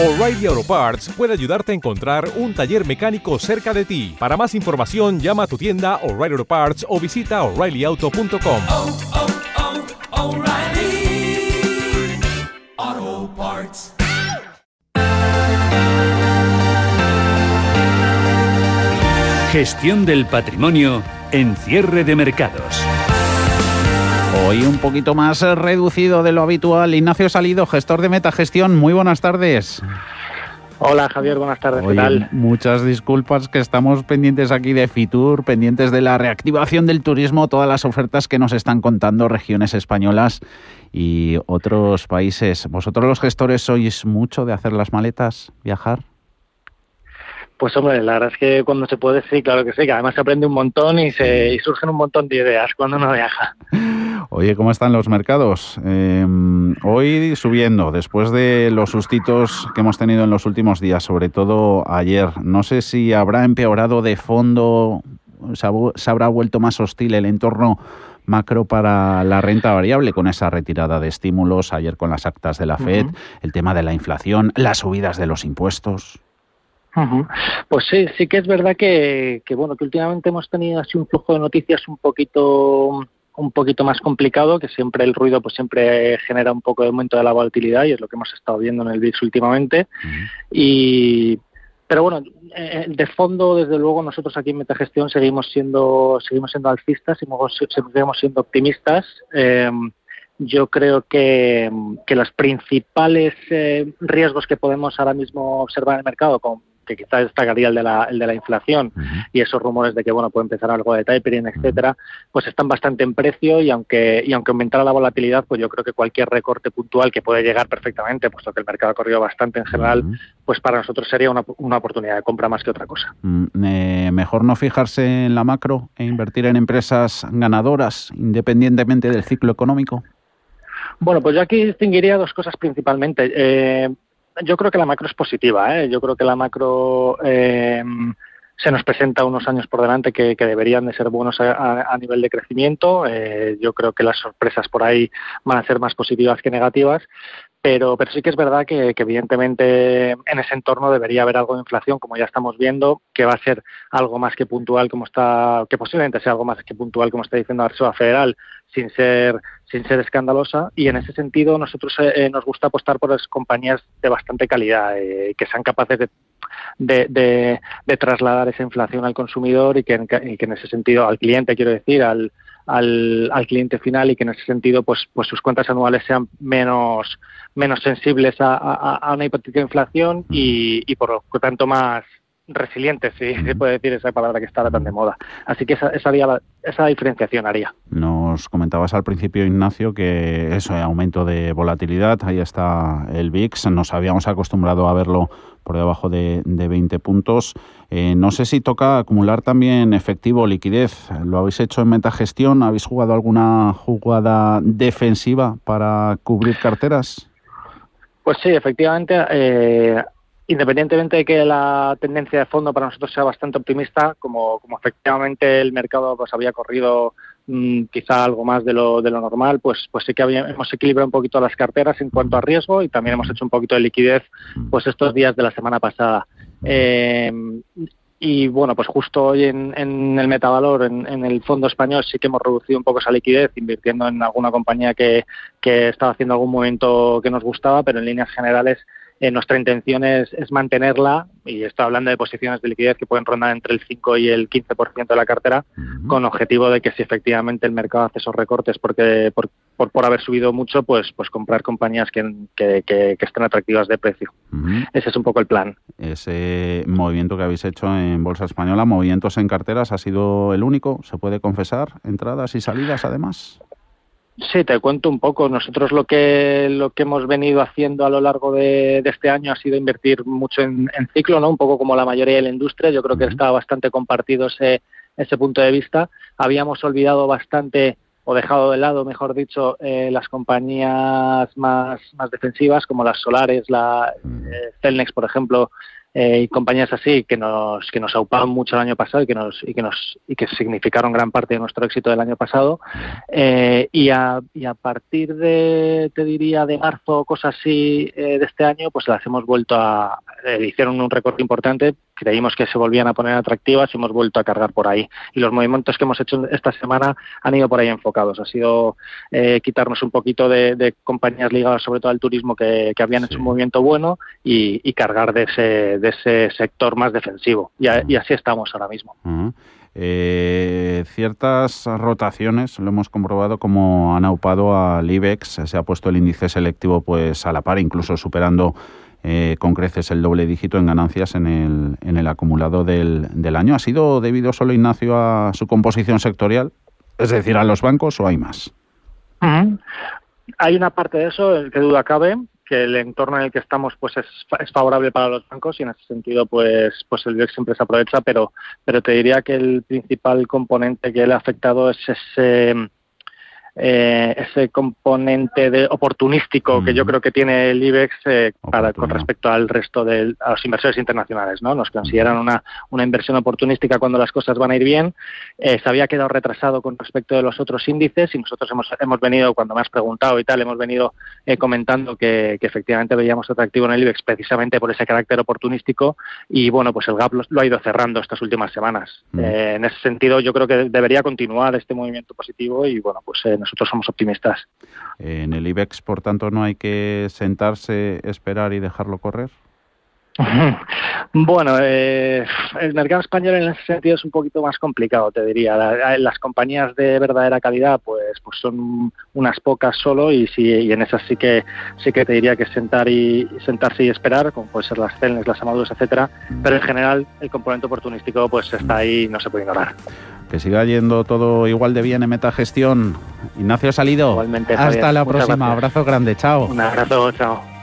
O'Reilly Auto Parts puede ayudarte a encontrar un taller mecánico cerca de ti. Para más información, llama a tu tienda O'Reilly Auto Parts o visita oreillyauto.com. oh, oh, Parts. Gestión del patrimonio en cierre de mercados. Hoy un poquito más eh, reducido de lo habitual. Ignacio Salido, gestor de Metagestión. Muy buenas tardes. Hola Javier, buenas tardes. ¿Qué tal? muchas disculpas que estamos pendientes aquí de Fitur, pendientes de la reactivación del turismo, todas las ofertas que nos están contando regiones españolas y otros países. ¿Vosotros los gestores sois mucho de hacer las maletas, viajar? Pues hombre, la verdad es que cuando se puede, sí, claro que sí, que además se aprende un montón y, se, y surgen un montón de ideas cuando uno viaja. Oye, ¿cómo están los mercados? Eh, hoy subiendo, después de los sustitos que hemos tenido en los últimos días, sobre todo ayer. No sé si habrá empeorado de fondo, se, habrá vuelto más hostil el entorno macro para la renta variable con esa retirada de estímulos, ayer con las actas de la FED, el tema de la inflación, las subidas de los impuestos. Pues sí, sí que es verdad que, que, bueno que últimamente hemos tenido así un flujo de noticias un poquito un poquito más complicado, que siempre el ruido pues siempre genera un poco de aumento de la volatilidad y es lo que hemos estado viendo en el VIX últimamente. Y pero bueno, eh, de fondo, desde luego, nosotros aquí en Metagestión seguimos siendo, seguimos siendo alcistas, seguimos, seguimos siendo optimistas. Eh, yo creo que, que los principales eh, riesgos que podemos ahora mismo observar en el mercado, con, que quizás destacaría el de la, el de la inflación y esos rumores de que bueno puede empezar algo de tapering, etcétera, pues están bastante en precio y aunque y aunque aumentara la volatilidad, pues yo creo que cualquier recorte puntual que puede llegar perfectamente, puesto que el mercado ha corrido bastante en general, pues para nosotros sería una, una oportunidad de compra más que otra cosa. Mm, eh, mejor no fijarse en la macro e invertir en empresas ganadoras, independientemente del ciclo económico. Bueno, pues yo aquí distinguiría dos cosas principalmente. Eh, yo creo que la macro es positiva. ¿eh? Yo creo que la macro eh, se nos presenta unos años por delante que, deberían de ser buenos a, nivel de crecimiento. Eh, yo creo que las sorpresas por ahí van a ser más positivas que negativas. Pero, pero sí que es verdad que, que evidentemente en ese entorno debería haber algo de inflación, como ya estamos viendo, que va a ser algo más que puntual, como está, que posiblemente sea algo más que puntual, como está diciendo la Reserva Federal, sin ser sin ser escandalosa y en ese sentido nosotros eh, eh, nos gusta apostar por las compañías de bastante calidad eh, que sean capaces de, de, de- de trasladar esa inflación al consumidor y que, en, que en ese sentido al cliente quiero decir al, al, al cliente final y que en ese sentido pues pues sus cuentas anuales sean menos menos sensibles a una hipotética inflación y, y por lo tanto más resilientes si se puede decir esa palabra que está tan de moda así que esa, esa, haría esa diferenciación haría Nos comentabas al principio, Ignacio, que eso, eh, aumento de volatilidad, ahí está el VIX, nos habíamos acostumbrado a verlo por debajo de, de 20 puntos. Eh, no sé si toca acumular también efectivo liquidez. ¿Lo habéis hecho en metagestión? ¿Habéis jugado alguna jugada defensiva para cubrir carteras? Pues sí, efectivamente, eh, independientemente de que la tendencia de fondo para nosotros sea bastante optimista, como, como efectivamente el mercado pues había corrido mm, quizá algo más de lo, de lo normal, pues, pues sí que hemos equilibrado un poquito las carteras en cuanto a riesgo y también hemos hecho un poquito de liquidez pues estos días de la semana pasada. Eh, y bueno, pues justo hoy en, en el metavalor, en, en el fondo español, sí que hemos reducido un poco esa liquidez, invirtiendo en alguna compañía que, que estaba haciendo algún movimiento que nos gustaba, pero en líneas generales eh, nuestra intención es, es mantenerla, y estoy hablando de posiciones de liquidez que pueden rondar entre el 5 y el 15% de la cartera, con objetivo de que si efectivamente el mercado hace esos recortes porque por, por, por haber subido mucho, pues, pues comprar compañías que, que, que, que estén atractivas de precio. Ese es un poco el plan. Ese movimiento que habéis hecho en Bolsa Española, movimientos en carteras, ¿ha sido el único? ¿Se puede confesar? ¿Entradas y salidas además? Sí, te cuento un poco. Nosotros lo que lo que hemos venido haciendo a lo largo de, de este año ha sido invertir mucho en, en, ciclo, ¿no? Un poco como la mayoría de la industria. Yo creo que está bastante compartido ese, ese punto de vista. Habíamos olvidado bastante o dejado de lado, mejor dicho, eh, las compañías más, más defensivas como las solares, la eh, Celnex, por ejemplo, eh, y compañías así que nos que nos auparon mucho el año pasado y que nos y que nos y que significaron gran parte de nuestro éxito del año pasado eh, y, a, y a partir de te diría de marzo cosas así de este año pues las hemos vuelto a hicieron un récord importante creímos que se volvían a poner atractivas y hemos vuelto a cargar por ahí. Y los movimientos que hemos hecho esta semana han ido por ahí enfocados. Ha sido eh, quitarnos un poquito de, compañías ligadas sobre todo al turismo que, habían hecho un movimiento bueno y, cargar de ese, de ese sector más defensivo. Y, así estamos ahora mismo. Eh, ciertas rotaciones lo hemos comprobado como han aupado al IBEX, se ha puesto el índice selectivo pues a la par, incluso superando eh, con creces el doble dígito en ganancias en el, en el acumulado del, del año. ¿Ha sido debido solo, Ignacio, a su composición sectorial? Es decir, a los bancos o hay más? Hay una parte de eso, que duda cabe, que el entorno en el que estamos pues es, es, favorable para los bancos y en ese sentido pues pues el BIEX siempre se aprovecha pero pero te diría que el principal componente que le ha afectado es ese eh, ese componente de oportunístico que yo creo que tiene el IBEX eh, para, con respecto al resto de los inversores internacionales. ¿no? Nos consideran una, una inversión oportunística cuando las cosas van a ir bien. Eh, se había quedado retrasado con respecto de los otros índices y nosotros hemos, hemos venido, cuando me has preguntado y tal, hemos venido comentando que, efectivamente veíamos atractivo en el IBEX precisamente por ese carácter oportunístico y bueno, pues el gap lo, ha ido cerrando estas últimas semanas. en ese sentido, yo creo que debería continuar este movimiento positivo y bueno, pues nosotros somos optimistas. En el IBEX, por tanto, no hay que sentarse, esperar y dejarlo correr. Bueno, eh, el mercado español en ese sentido es un poquito más complicado, te diría. las compañías de verdadera calidad, pues, pues son unas pocas solo y, sí, y en esas sí que sí que te diría que sentar y sentarse y esperar, como pueden ser las CELNES, las Amaduras, etcétera. Pero en general el componente oportunístico, pues está ahí, y no se puede ignorar. Que siga yendo todo igual de bien en Metagestión. Ignacio Salido. Igualmente. Hasta la próxima. Abrazo grande. Chao. Un abrazo. Chao.